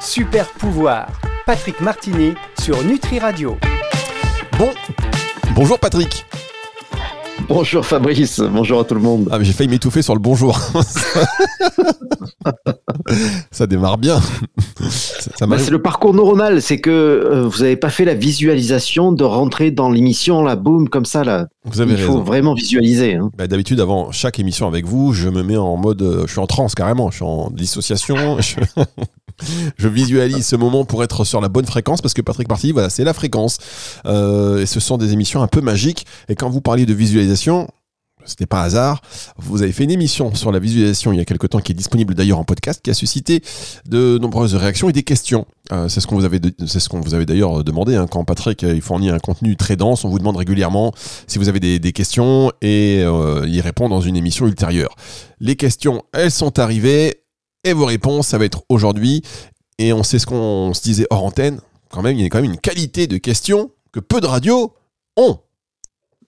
Super pouvoir. Patrick Martini sur Nutri Radio. Bon, bonjour Patrick. Bonjour Fabrice, bonjour à tout le monde. Ah, mais j'ai failli m'étouffer sur le bonjour. ça démarre bien. Ça, bah, c'est le parcours neuronal, c'est que euh, vous n'avez pas fait la visualisation de rentrer dans l'émission, là, boum, comme ça, là. Vous avez Il faut vraiment visualiser. Hein. Bah, D'habitude, avant chaque émission avec vous, je me mets en mode, euh, je suis en transe carrément, je suis en dissociation. je... visualise ce moment pour être sur la bonne fréquence parce que Patrick Party, voilà, c'est la fréquence. Euh, et ce sont des émissions un peu magiques. Et quand vous parliez de visualisation, c'était pas hasard. Vous avez fait une émission sur la visualisation il y a quelque temps qui est disponible d'ailleurs en podcast, qui a suscité de nombreuses réactions et des questions. Euh, c'est ce qu'on vous avait, c'est ce qu'on vous avait d'ailleurs demandé hein, quand Patrick il fournit un contenu très dense. On vous demande régulièrement si vous avez des, questions et euh, il répond dans une émission ultérieure. Les questions, elles sont arrivées et vos réponses, ça va être aujourd'hui. Et on sait ce qu'on se disait hors antenne. Quand même, il y a quand même une qualité de questions que peu de radios ont.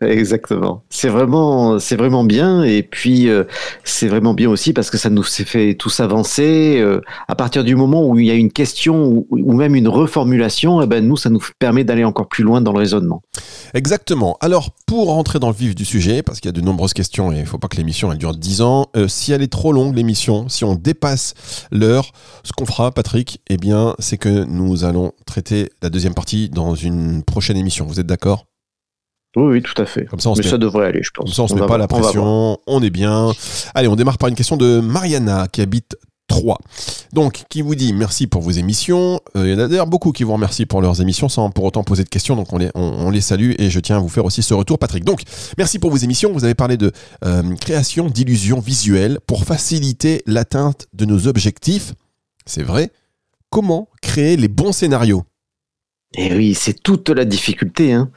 Exactement. C'est vraiment, c'est vraiment bien. Et puis, euh, c'est vraiment bien aussi parce que ça nous fait tous avancer. Euh, à partir du moment où il y a une question ou, même une reformulation, eh ben, nous, ça nous permet d'aller encore plus loin dans le raisonnement. Exactement. Alors, pour rentrer dans le vif du sujet, parce qu'il y a de nombreuses questions et il ne faut pas que l'émission elle dure 10 ans, euh, si elle est trop longue, l'émission, si on dépasse l'heure, ce qu'on fera, Patrick, eh bien, c'est que nous allons traiter la deuxième partie dans une prochaine émission. Vous êtes d'accord? Oui, oui, tout à fait. Comme ça, on Mais ça devrait aller, je pense. Comme ça, on, se met pas la pression, on, est bien. Allez, on démarre par une question de Mariana qui habite 3. Donc, qui vous dit merci pour vos émissions. Euh, il y en a d'ailleurs beaucoup qui vous remercient pour leurs émissions sans pour autant poser de questions. Donc, on les, on, les salue et je tiens à vous faire aussi ce retour, Patrick. Donc, merci pour vos émissions. Vous avez parlé de euh, création d'illusions visuelles pour faciliter l'atteinte de nos objectifs. C'est vrai. Comment créer les bons scénarios? Et eh oui, c'est toute la difficulté. Hein.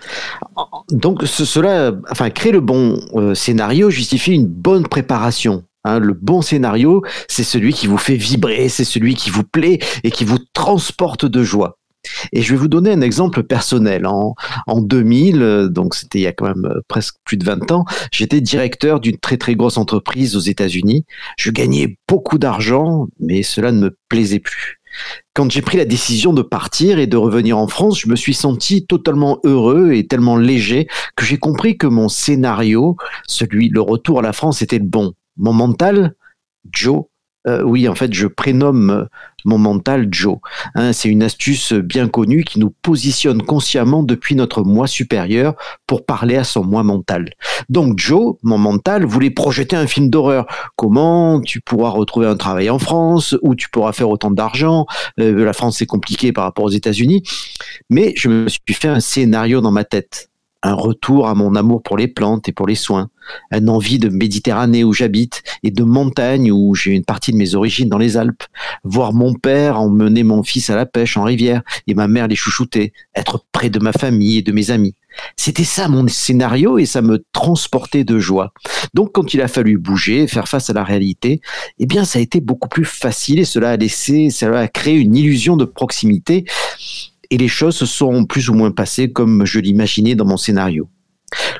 Donc cela, enfin, créer le bon euh, scénario justifie une bonne préparation. Hein. Le bon scénario, c'est celui qui vous fait vibrer, c'est celui qui vous plaît et qui vous transporte de joie. Et je vais vous donner un exemple personnel. En, en 2000, donc c'était il y a quand même euh, presque plus de 20 ans, j'étais directeur d'une très très grosse entreprise aux États-Unis. Je gagnais beaucoup d'argent, mais cela ne me plaisait plus. Quand j'ai pris la décision de partir et de revenir en France, je me suis senti totalement heureux et tellement léger que j'ai compris que mon scénario, celui le retour à la France, était bon. Mon mental, Joe, euh, oui, en fait, je prénomme mon mental Joe. Hein, c'est une astuce bien connue qui nous positionne consciemment depuis notre moi supérieur pour parler à son moi mental. Donc Joe, mon mental, voulait projeter un film d'horreur. Comment tu pourras retrouver un travail en France, où tu pourras faire autant d'argent? Euh, la France, c'est compliqué par rapport aux États-Unis. Mais je me suis fait un scénario dans ma tête un retour à mon amour pour les plantes et pour les soins, un envie de Méditerranée où j'habite et de montagne où j'ai une partie de mes origines dans les Alpes, voir mon père emmener mon fils à la pêche en rivière et ma mère les chouchouter, être près de ma famille et de mes amis. C'était ça mon scénario et ça me transportait de joie. Donc quand il a fallu bouger, faire face à la réalité, eh bien ça a été beaucoup plus facile et cela a laissé, cela a créé une illusion de proximité et les choses se sont plus ou moins passées comme je l'imaginais dans mon scénario.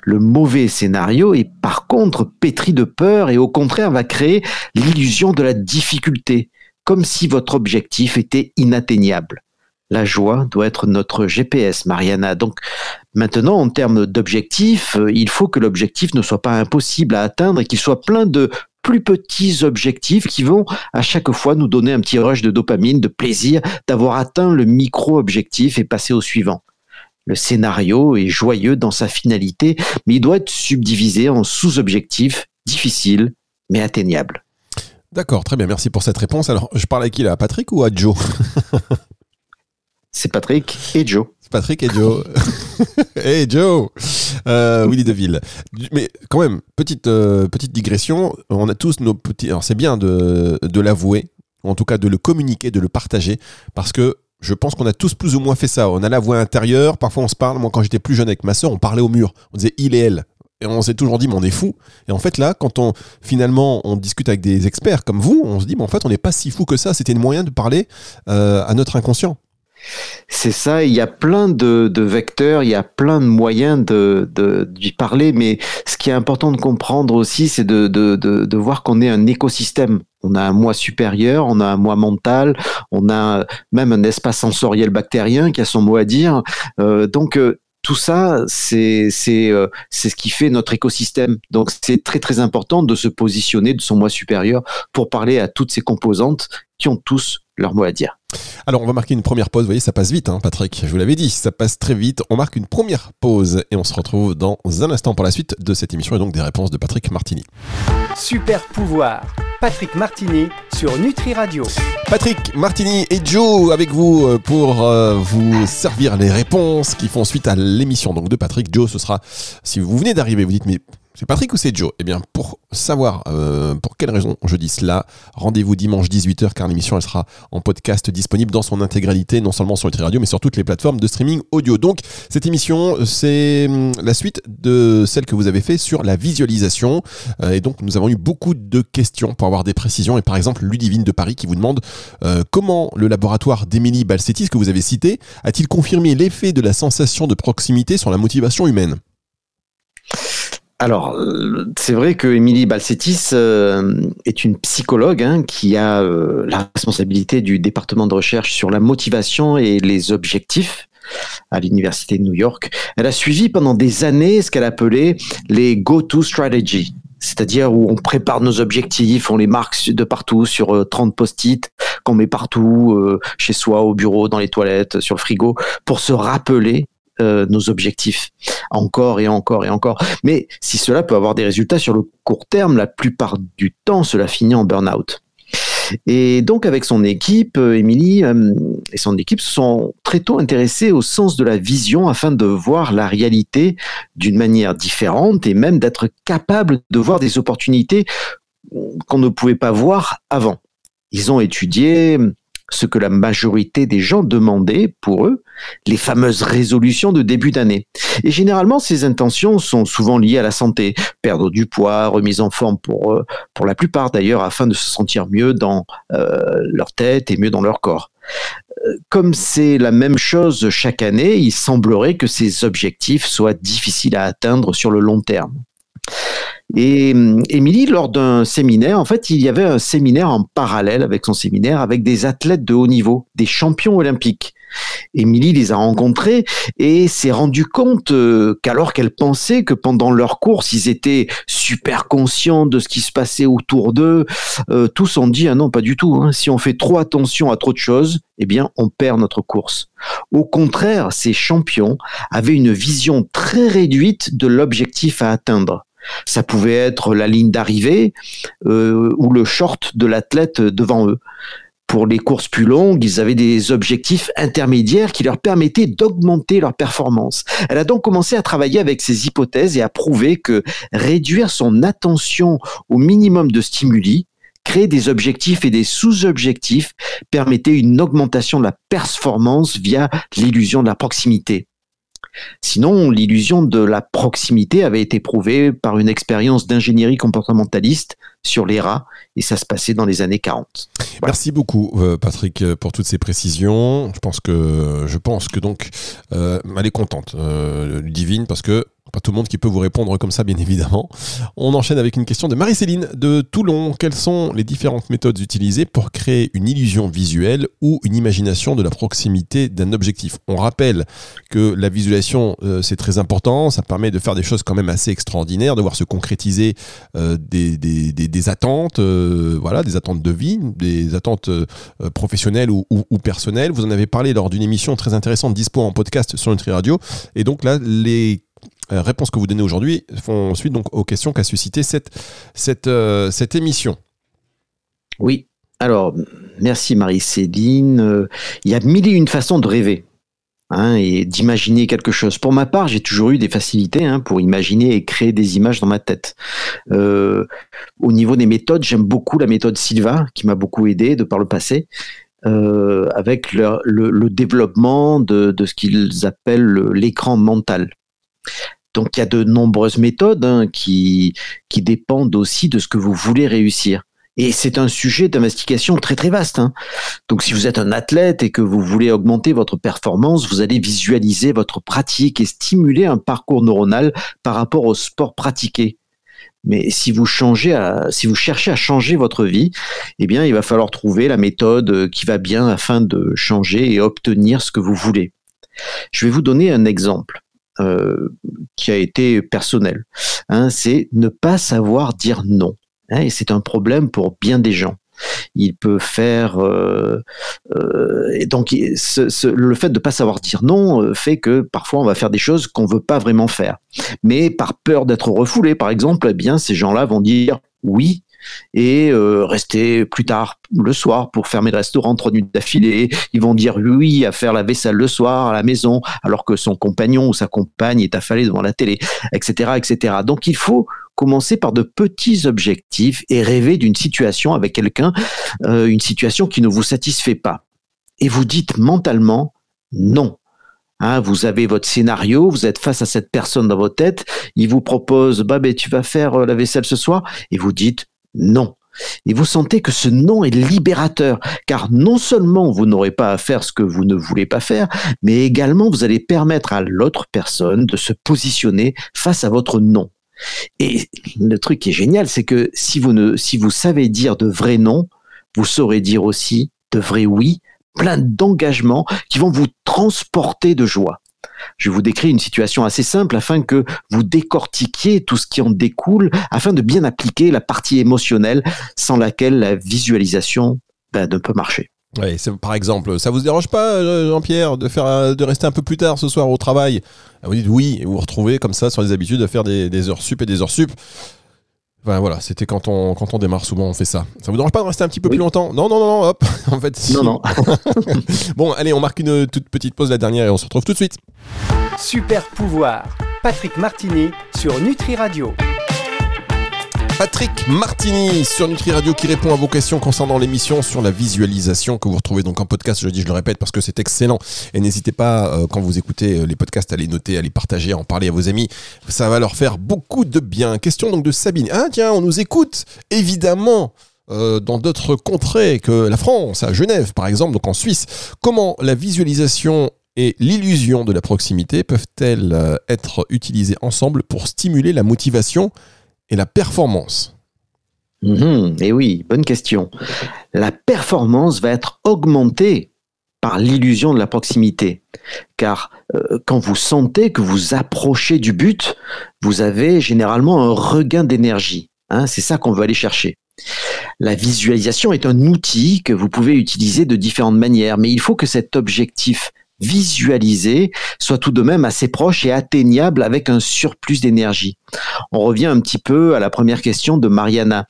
Le mauvais scénario est par contre pétri de peur et au contraire va créer l'illusion de la difficulté, comme si votre objectif était inatteignable. La joie doit être notre GPS, Mariana. Donc maintenant, en termes d'objectif, euh, il faut que l'objectif ne soit pas impossible à atteindre et qu'il soit plein de plus petits objectifs qui vont à chaque fois nous donner un petit rush de dopamine, de plaisir d'avoir atteint le micro-objectif et passer au suivant. Le scénario est joyeux dans sa finalité, mais il doit être subdivisé en sous-objectifs difficiles mais atteignables. D'accord, très bien, merci pour cette réponse. Alors, je parle à qui là À Patrick ou à Joe? C'est Patrick et Joe. Patrick et Joe. hey Joe euh, Willy Deville. Mais quand même, petite, euh, petite digression, on a tous nos petits... Alors c'est bien de, de l'avouer, ou en tout cas de le communiquer, de le partager, parce que je pense qu'on a tous plus ou moins fait ça. On a la voix intérieure, parfois on se parle. Moi, quand j'étais plus jeune avec ma soeur, on parlait au mur. On disait il et elle. Et on s'est toujours dit, mais on est fou. Et en fait, là, quand on finalement on discute avec des experts comme vous, on se dit, mais en fait, on n'est pas si fou que ça. C'était une moyen de parler euh, à notre inconscient. C'est ça, il y a plein de, vecteurs, il y a plein de moyens de, d'y parler, mais ce qui est important de comprendre aussi, c'est de, voir qu'on est un écosystème On a un moi supérieur, on a un moi mental, on a même un espace sensoriel bactérien qui a son mot à dire. Euh, donc euh, tout ça, c'est euh, c'est ce qui fait notre écosystème. Donc c'est très très important de se positionner de son moi supérieur pour parler à toutes ces composantes qui ont tous leur mot à dire. Alors, on va marquer une première pause. Vous voyez, ça passe vite, hein, Patrick. Je vous l'avais dit, ça passe très vite. On marque une première pause et on se retrouve dans un instant pour la suite de cette émission et donc des réponses de Patrick Martini. Super pouvoir. Patrick Martini sur Nutri Radio. Patrick Martini et Joe avec vous euh, pour euh, vous servir les réponses qui font suite à l'émission donc de Patrick. Joe, ce sera si vous venez d'arriver, vous dites mais c'est Patrick ou c'est Joe? Eh bien, pour savoir euh, pour quelle raison je dis cela, rendez-vous dimanche 18h car l'émission elle sera en podcast disponible dans son intégralité, non seulement sur Nutri Radio, mais sur toutes les plateformes de streaming audio. Donc, cette émission, c'est hum, la suite de celle que vous avez fait sur la visualisation. Euh, et donc, nous avons eu beaucoup de questions pour avoir des précisions. Et par exemple, Ludivine de Paris qui vous demande euh, comment le laboratoire d'Émilie Balsetis que vous avez cité a-t-il confirmé l'effet de la sensation de proximité sur la motivation humaine? Alors, euh, c'est vrai que Émilie Balsetis euh, est une psychologue hein, qui a euh, la responsabilité du département de recherche sur la motivation et les objectifs à l'université de New York. Elle a suivi pendant des années ce qu'elle appelait les go-to strategy, c'est-à-dire où on prépare nos objectifs, on les marque de partout sur 30 post-it qu'on met partout, chez soi, au bureau, dans les toilettes, sur le frigo, pour se rappeler euh, nos objectifs encore et encore et encore. Mais si cela peut avoir des résultats sur le court terme, la plupart du temps, cela finit en burn-out. Et donc avec son équipe, euh, Émilie euh, et son équipe se sont très tôt intéressés au sens de la vision afin de voir la réalité d'une manière différente et même d'être capable de voir des opportunités qu'on ne pouvait pas voir avant. Ils ont étudié ce que la majorité des gens demandaient pour eux, les fameuses résolutions de début d'année. Et généralement, ces intentions sont souvent liées à la santé, perdre du poids, remise en forme pour, euh, la plupart d'ailleurs, afin de se sentir mieux dans euh, leur tête et mieux dans leur corps. Euh, comme c'est la même chose chaque année, il semblerait que ces objectifs soient difficiles à atteindre sur le long terme. Et hum, Émilie, lors d'un séminaire, en fait, il y avait un séminaire en parallèle avec son séminaire avec des athlètes de haut niveau, des champions olympiques. Émilie les a rencontrés et s'est rendu compte euh, qu'alors qu'elle pensait que pendant leur course, ils étaient super conscients de ce qui se passait autour d'eux, euh, tous ont dit ah non pas du tout. Hein. Si on fait trop attention à trop de choses, eh bien on perd notre course. Au contraire, ces champions avaient une vision très réduite de l'objectif à atteindre. Ça pouvait être la ligne d'arrivée euh, ou le short de l'athlète devant eux. Pour les courses plus longues, ils avaient des objectifs intermédiaires qui leur permettaient d'augmenter leur performance. Elle a donc commencé à travailler avec ces hypothèses et à prouver que réduire son attention au minimum de stimuli, créer des objectifs et des sous-objectifs permettait une augmentation de la performance via l'illusion de la proximité. Sinon, l'illusion de la proximité avait été prouvée par une expérience d'ingénierie comportementaliste sur les rats, et ça se passait dans les années 40. Merci beaucoup, euh, Patrick, euh, pour toutes ces précisions. Je pense que, donc, euh, elle est contente, Divine, parce que pas tout le monde qui peut vous répondre comme ça, bien évidemment. On enchaîne avec une question de Marie-Céline de Toulon. Quelles sont les différentes méthodes utilisées pour créer une illusion visuelle ou une imagination de la proximité d'un objectif? On rappelle que la visualisation, euh, c'est très important. Ça permet de faire des choses quand même assez extraordinaires, de voir se concrétiser euh, des, des, des, attentes, euh, voilà, des attentes de vie, des attentes professionnelles ou, ou, personnelles. Vous en avez parlé lors d'une émission très intéressante dispo en podcast sur Nutri Radio. Et donc là, les euh, réponses que vous donnez aujourd'hui font suite donc aux questions qu'a suscité euh, cette émission. Oui, alors merci Marie-Céline. Euh, il y a mille et une façons de rêver. Hein, et d'imaginer quelque chose. Pour ma part, j'ai toujours eu des facilités hein, pour imaginer et créer des images dans ma tête. au niveau des méthodes, j'aime beaucoup la méthode Silva, qui m'a beaucoup aidé de par le passé, avec le, développement de ce qu'ils appellent l'écran mental. Donc il y a de nombreuses méthodes hein, qui, qui dépendent aussi de ce que vous voulez réussir. Et c'est un sujet d'investigation très très vaste. Hein. Donc si vous êtes un athlète et que vous voulez augmenter votre performance, vous allez visualiser votre pratique et stimuler un parcours neuronal par rapport au sport pratiqué. Mais si vous changez, à, si vous cherchez à changer votre vie, eh bien, il va falloir trouver la méthode qui va bien afin de changer et obtenir ce que vous voulez. Je vais vous donner un exemple. Euh, qui a été personnel. Hein, c'est ne pas savoir dire non. Hein, et c'est un problème pour bien des gens. Il peut faire euh, euh, et donc le fait de ne pas savoir dire non fait que parfois on va faire des choses qu'on veut pas vraiment faire. Mais par peur d'être refoulé, par exemple, eh bien ces gens-là vont dire oui et euh, rester plus tard le soir pour fermer le restaurant trois nuits d'affilée. Ils vont dire oui à faire la vaisselle le soir à la maison alors que son compagnon ou sa compagne est affalé devant la télé, etc., etc. Donc il faut commencer par de petits objectifs et rêver d'une situation avec quelqu'un, euh, une situation qui ne vous satisfait pas. Et vous dites mentalement non. Hein, vous avez votre scénario, vous êtes face à cette personne dans votre tête, il vous propose, bah, tu vas faire euh, la vaisselle ce soir, et vous dites, non. Et vous sentez que ce non est libérateur, car non seulement vous n'aurez pas à faire ce que vous ne voulez pas faire, mais également vous allez permettre à l'autre personne de se positionner face à votre non. Et le truc qui est génial, c'est que si vous, ne, si vous savez dire de vrais non, vous saurez dire aussi de vrais oui, plein d'engagements qui vont vous transporter de joie. Je vous décris une situation assez simple afin que vous décortiquiez tout ce qui en découle, afin de bien appliquer la partie émotionnelle sans laquelle la visualisation ben, ne peut marcher. Par exemple, ça vous dérange pas, euh, Jean-Pierre, de faire, de rester un peu plus tard ce soir au travail? Vous dites oui, et vous vous retrouvez comme ça sur les habitudes de faire des, heures sup et des heures sup. Enfin, voilà, c'était quand on, quand on démarre, souvent on fait ça. Ça vous dérange pas de rester un petit peu plus longtemps? Non, non, non, non, hop. en fait, Non, non. bon, allez, on marque une toute petite pause, la dernière, et on se retrouve tout de suite. Super pouvoir. Patrick Martini sur Nutri Radio. Patrick Martini sur Nutri Radio qui répond à vos questions concernant l'émission sur la visualisation que vous retrouvez donc en podcast. Je dis, je le répète parce que c'est excellent. Et n'hésitez pas, euh, quand vous écoutez euh, les podcasts, à les noter, à les partager, à en parler à vos amis. Ça va leur faire beaucoup de bien. Question donc de Sabine. Ah tiens, on nous écoute évidemment. Euh, dans d'autres contrées que la France, à Genève par exemple, donc en Suisse. Comment la visualisation et l'illusion de la proximité peuvent-elles être utilisées ensemble pour stimuler la motivation et la performance mhm, Eh oui, bonne question. La performance va être augmentée par l'illusion de la proximité. Car euh, quand vous sentez que vous approchez du but, vous avez généralement un regain d'énergie. Hein, c'est ça qu'on veut aller chercher. La visualisation est un outil que vous pouvez utiliser de différentes manières, mais il faut que cet objectif visualisé soit tout de même assez proche et atteignable avec un surplus d'énergie. On revient un petit peu à la première question de Mariana.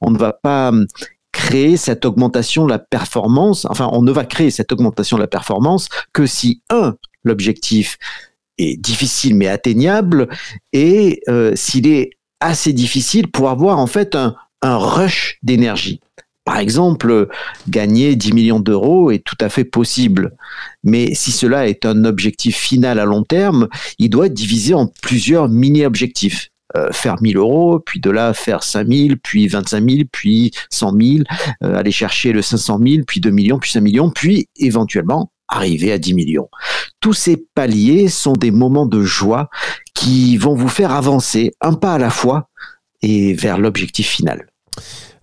On ne va pas hum, créer cette augmentation de la performance, enfin on ne va créer cette augmentation de la performance que si, un, l'objectif est difficile mais atteignable, et euh, s'il est assez difficile pour avoir en fait un rush d'énergie. Par exemple, gagner 10 millions d'euros est tout à fait possible. Mais si cela est un objectif final à long terme, il doit être divisé en plusieurs mini-objectifs. Euh, faire 1000 euros, puis de là faire 5000, puis 25 000, puis 100 000, euh, aller chercher le 500 000, puis 2 millions, puis 5 millions, puis éventuellement arriver à 10 millions. Tous ces paliers sont des moments de joie qui vont vous faire avancer un pas à la fois et vers l'objectif final.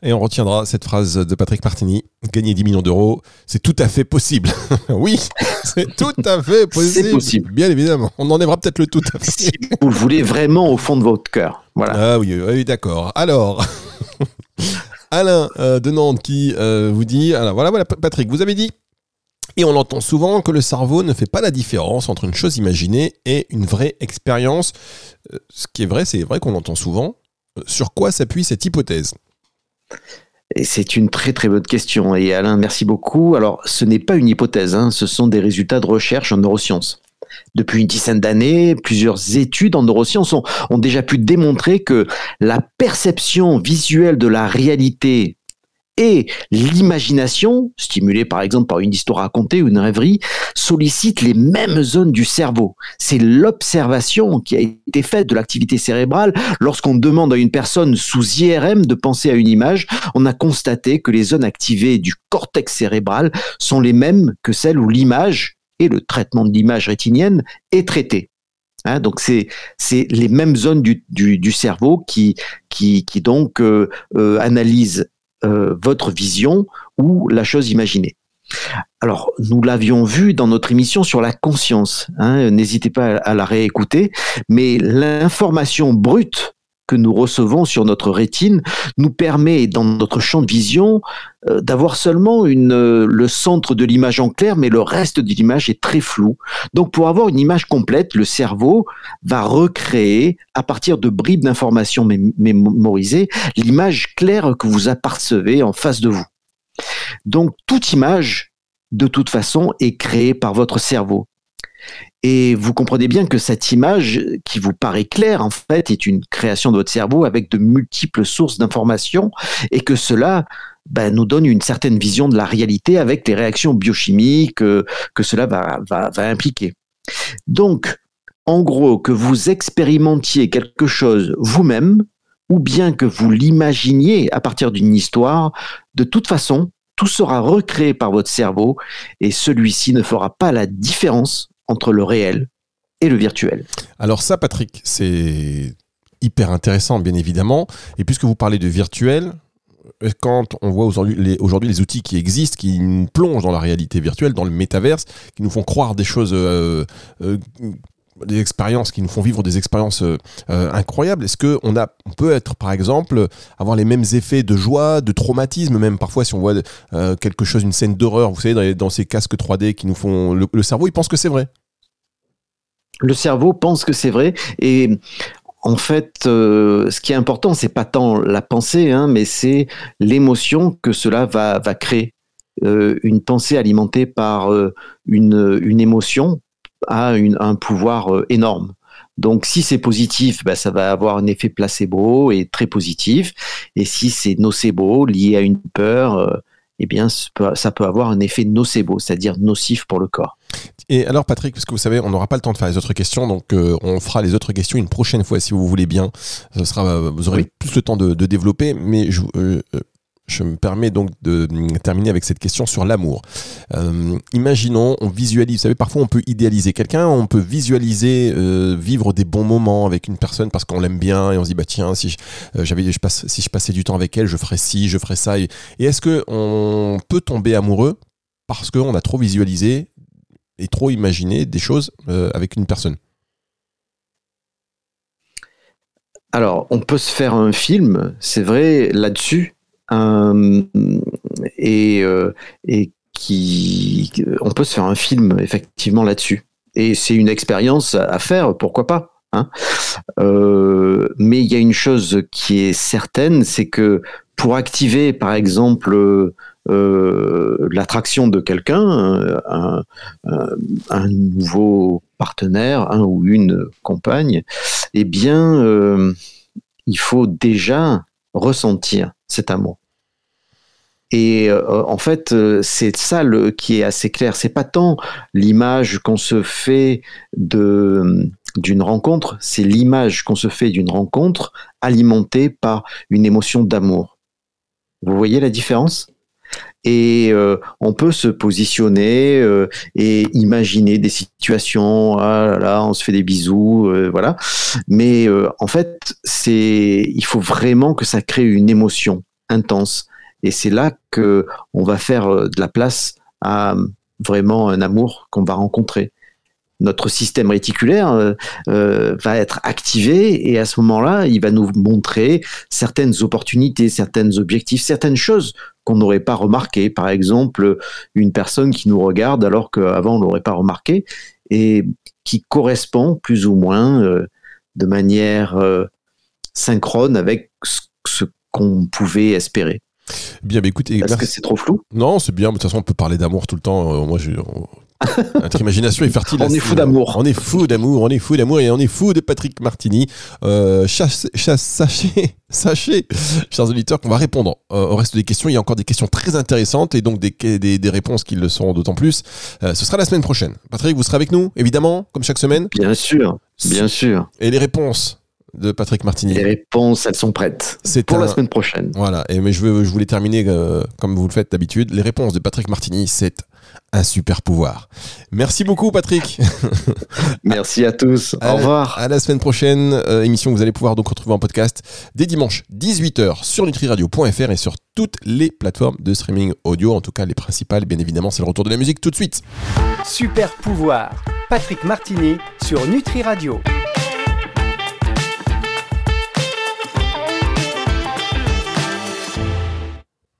Et on retiendra cette phrase de Patrick Martini gagner 10 millions d'euros, c'est tout à fait possible. oui, c'est tout à fait possible. C'est possible. Bien évidemment. On enlèvera peut-être le tout à fait. Si vous le voulez vraiment au fond de votre cœur. Voilà. Ah oui, oui d'accord. Alors. Alain euh, de Nantes qui euh, vous dit, alors voilà, voilà, Patrick, vous avez dit, et on entend souvent que le cerveau ne fait pas la différence entre une chose imaginée et une vraie expérience. Euh, ce qui est vrai, c'est vrai qu'on l'entend souvent. Sur quoi s'appuie cette hypothèse? C'est une très très bonne question. Et Alain, merci beaucoup. Alors, ce n'est pas une hypothèse, hein. ce sont des résultats de recherche en neurosciences. Depuis une dizaine d'années, plusieurs études en neurosciences ont, ont, déjà pu démontrer que la perception visuelle de la réalité et l'imagination, stimulée par exemple par une histoire racontée ou une rêverie, sollicite les mêmes zones du cerveau. C'est l'observation qui a été faite de l'activité cérébrale. Lorsqu'on demande à une personne sous IRM de penser à une image, on a constaté que les zones activées du cortex cérébral sont les mêmes que celles où l'image et le traitement de l'image rétinienne est traité. Hein, donc c'est les mêmes zones du, cerveau qui qui, qui donc euh, euh, analysent euh, votre vision ou la chose imaginée. Alors, nous l'avions vu dans notre émission sur la conscience. Hein, N'hésitez pas à la réécouter. Mais l'information brute que nous recevons sur notre rétine nous permet, dans notre champ de vision, euh, d'avoir seulement euh, le centre de l'image en clair, mais le reste de l'image est très flou. Donc pour avoir une image complète, le cerveau va recréer, à partir de bribes d'informations mémorisées, l'image claire que vous apercevez en face de vous. Donc toute image, de toute façon, est créée par votre cerveau. Et vous comprenez bien que cette image qui vous paraît claire, en fait, est une création de votre cerveau avec de multiples sources d'informations et que cela ben, nous donne une certaine vision de la réalité avec les réactions biochimiques euh, que cela va impliquer. Donc, en gros, que vous expérimentiez quelque chose vous-même, ou bien que vous l'imaginiez à partir d'une histoire, de toute façon, tout sera recréé par votre cerveau et celui-ci ne fera pas la différence entre le réel et le virtuel. Alors ça, Patrick, c'est hyper intéressant, bien évidemment. Et puisque vous parlez de virtuel, quand on voit aujourd'hui les, outils qui existent, qui nous plongent dans la réalité virtuelle, dans le métaverse, qui nous font croire des choses euh, euh, des expériences qui nous font vivre des expériences euh, incroyables. Est-ce que on a, on peut être par exemple avoir les mêmes effets de joie, de traumatisme, même parfois si on voit quelque chose, une scène d'horreur, vous savez, dans, ces casques 3D qui nous font le cerveau, il pense que c'est vrai le cerveau pense que c'est vrai et en fait, euh, ce qui est important, c'est pas tant la pensée, hein, mais c'est l'émotion que cela va, créer. Euh, une pensée alimentée par euh, une, une, émotion a un pouvoir énorme. Donc, si c'est positif, bah, ça va avoir un effet placebo et très positif. Et si c'est nocebo, lié à une peur, eh bien, ça peut avoir un effet nocebo, c'est-à-dire nocif pour le corps. Et alors Patrick, parce que vous savez, on n'aura pas le temps de faire les autres questions, donc euh, on fera les autres questions une prochaine fois si vous voulez bien. Ce sera, euh, vous aurez plus le temps de, développer, mais je, euh, je me permets donc de terminer avec cette question sur l'amour. imaginons, on visualise, vous savez, parfois on peut idéaliser quelqu'un, on peut visualiser vivre des bons moments avec une personne parce qu'on l'aime bien et on se dit bah tiens si je si je passais du temps avec elle, je ferais ci, je ferais ça. Et, est-ce que on peut tomber amoureux parce qu'on a trop visualisé et trop imaginer des choses euh, avec une personne? Alors, on peut se faire un film, c'est vrai, là-dessus, euh, et, euh, et qui, on peut se faire un film effectivement là-dessus. Et c'est une expérience à faire, pourquoi pas hein Mais il y a une chose qui est certaine, c'est que pour activer, par exemple, euh, l'attraction de quelqu'un, un, nouveau partenaire, un ou une compagne, eh bien, euh, il faut déjà ressentir cet amour. Et euh, en fait, c'est ça le, qui est assez clair. C'est pas tant l'image qu'on se fait de d'une rencontre, c'est l'image qu'on se fait d'une rencontre alimentée par une émotion d'amour. Vous voyez la différence? Et euh, on peut se positionner euh, et imaginer des situations ah là, là on se fait des bisous euh, voilà mais en fait c'est il faut vraiment que ça crée une émotion intense et c'est là que on va faire de la place à vraiment un amour qu'on va rencontrer notre système réticulaire euh, euh, va être activé et à ce moment-là, il va nous montrer certaines opportunités, certains objectifs, certaines choses qu'on n'aurait pas remarquées. Par exemple, une personne qui nous regarde alors qu'avant on l'aurait pas remarqué et qui correspond plus ou moins euh, de manière synchrone avec ce, qu'on pouvait espérer. Bien, mais écoutez, est-ce que c'est trop flou Non, c'est bien. De toute façon, on peut parler d'amour tout le temps. moi, je, notre imagination est fertile. on est fou d'amour. On est fou d'amour, on est fou d'amour et on est fou de Patrick Martini. Euh, sachez, sachez, chers auditeurs, qu'on va répondre euh, au reste des questions. Il y a encore des questions très intéressantes et donc des, des, réponses qui le seront d'autant plus. Euh, ce sera la semaine prochaine. Patrick, vous serez avec nous, évidemment, comme chaque semaine Bien sûr, bien sûr. Et les réponses de Patrick Martini. Les réponses, elles sont prêtes. C'est Pour un- la semaine prochaine. Voilà, et mais je, veux, je voulais terminer euh, comme vous le faites d'habitude. Les réponses de Patrick Martini, c'est un super pouvoir. Merci beaucoup, Patrick. Merci à tous. À Au la- revoir. À la semaine prochaine, euh, émission que vous allez pouvoir donc retrouver en podcast dès dimanche 18h sur nutriradio.fr et sur toutes les plateformes de streaming audio, en tout cas les principales, bien évidemment, c'est le retour de la musique tout de suite. Super pouvoir. Patrick Martini sur Nutri Radio.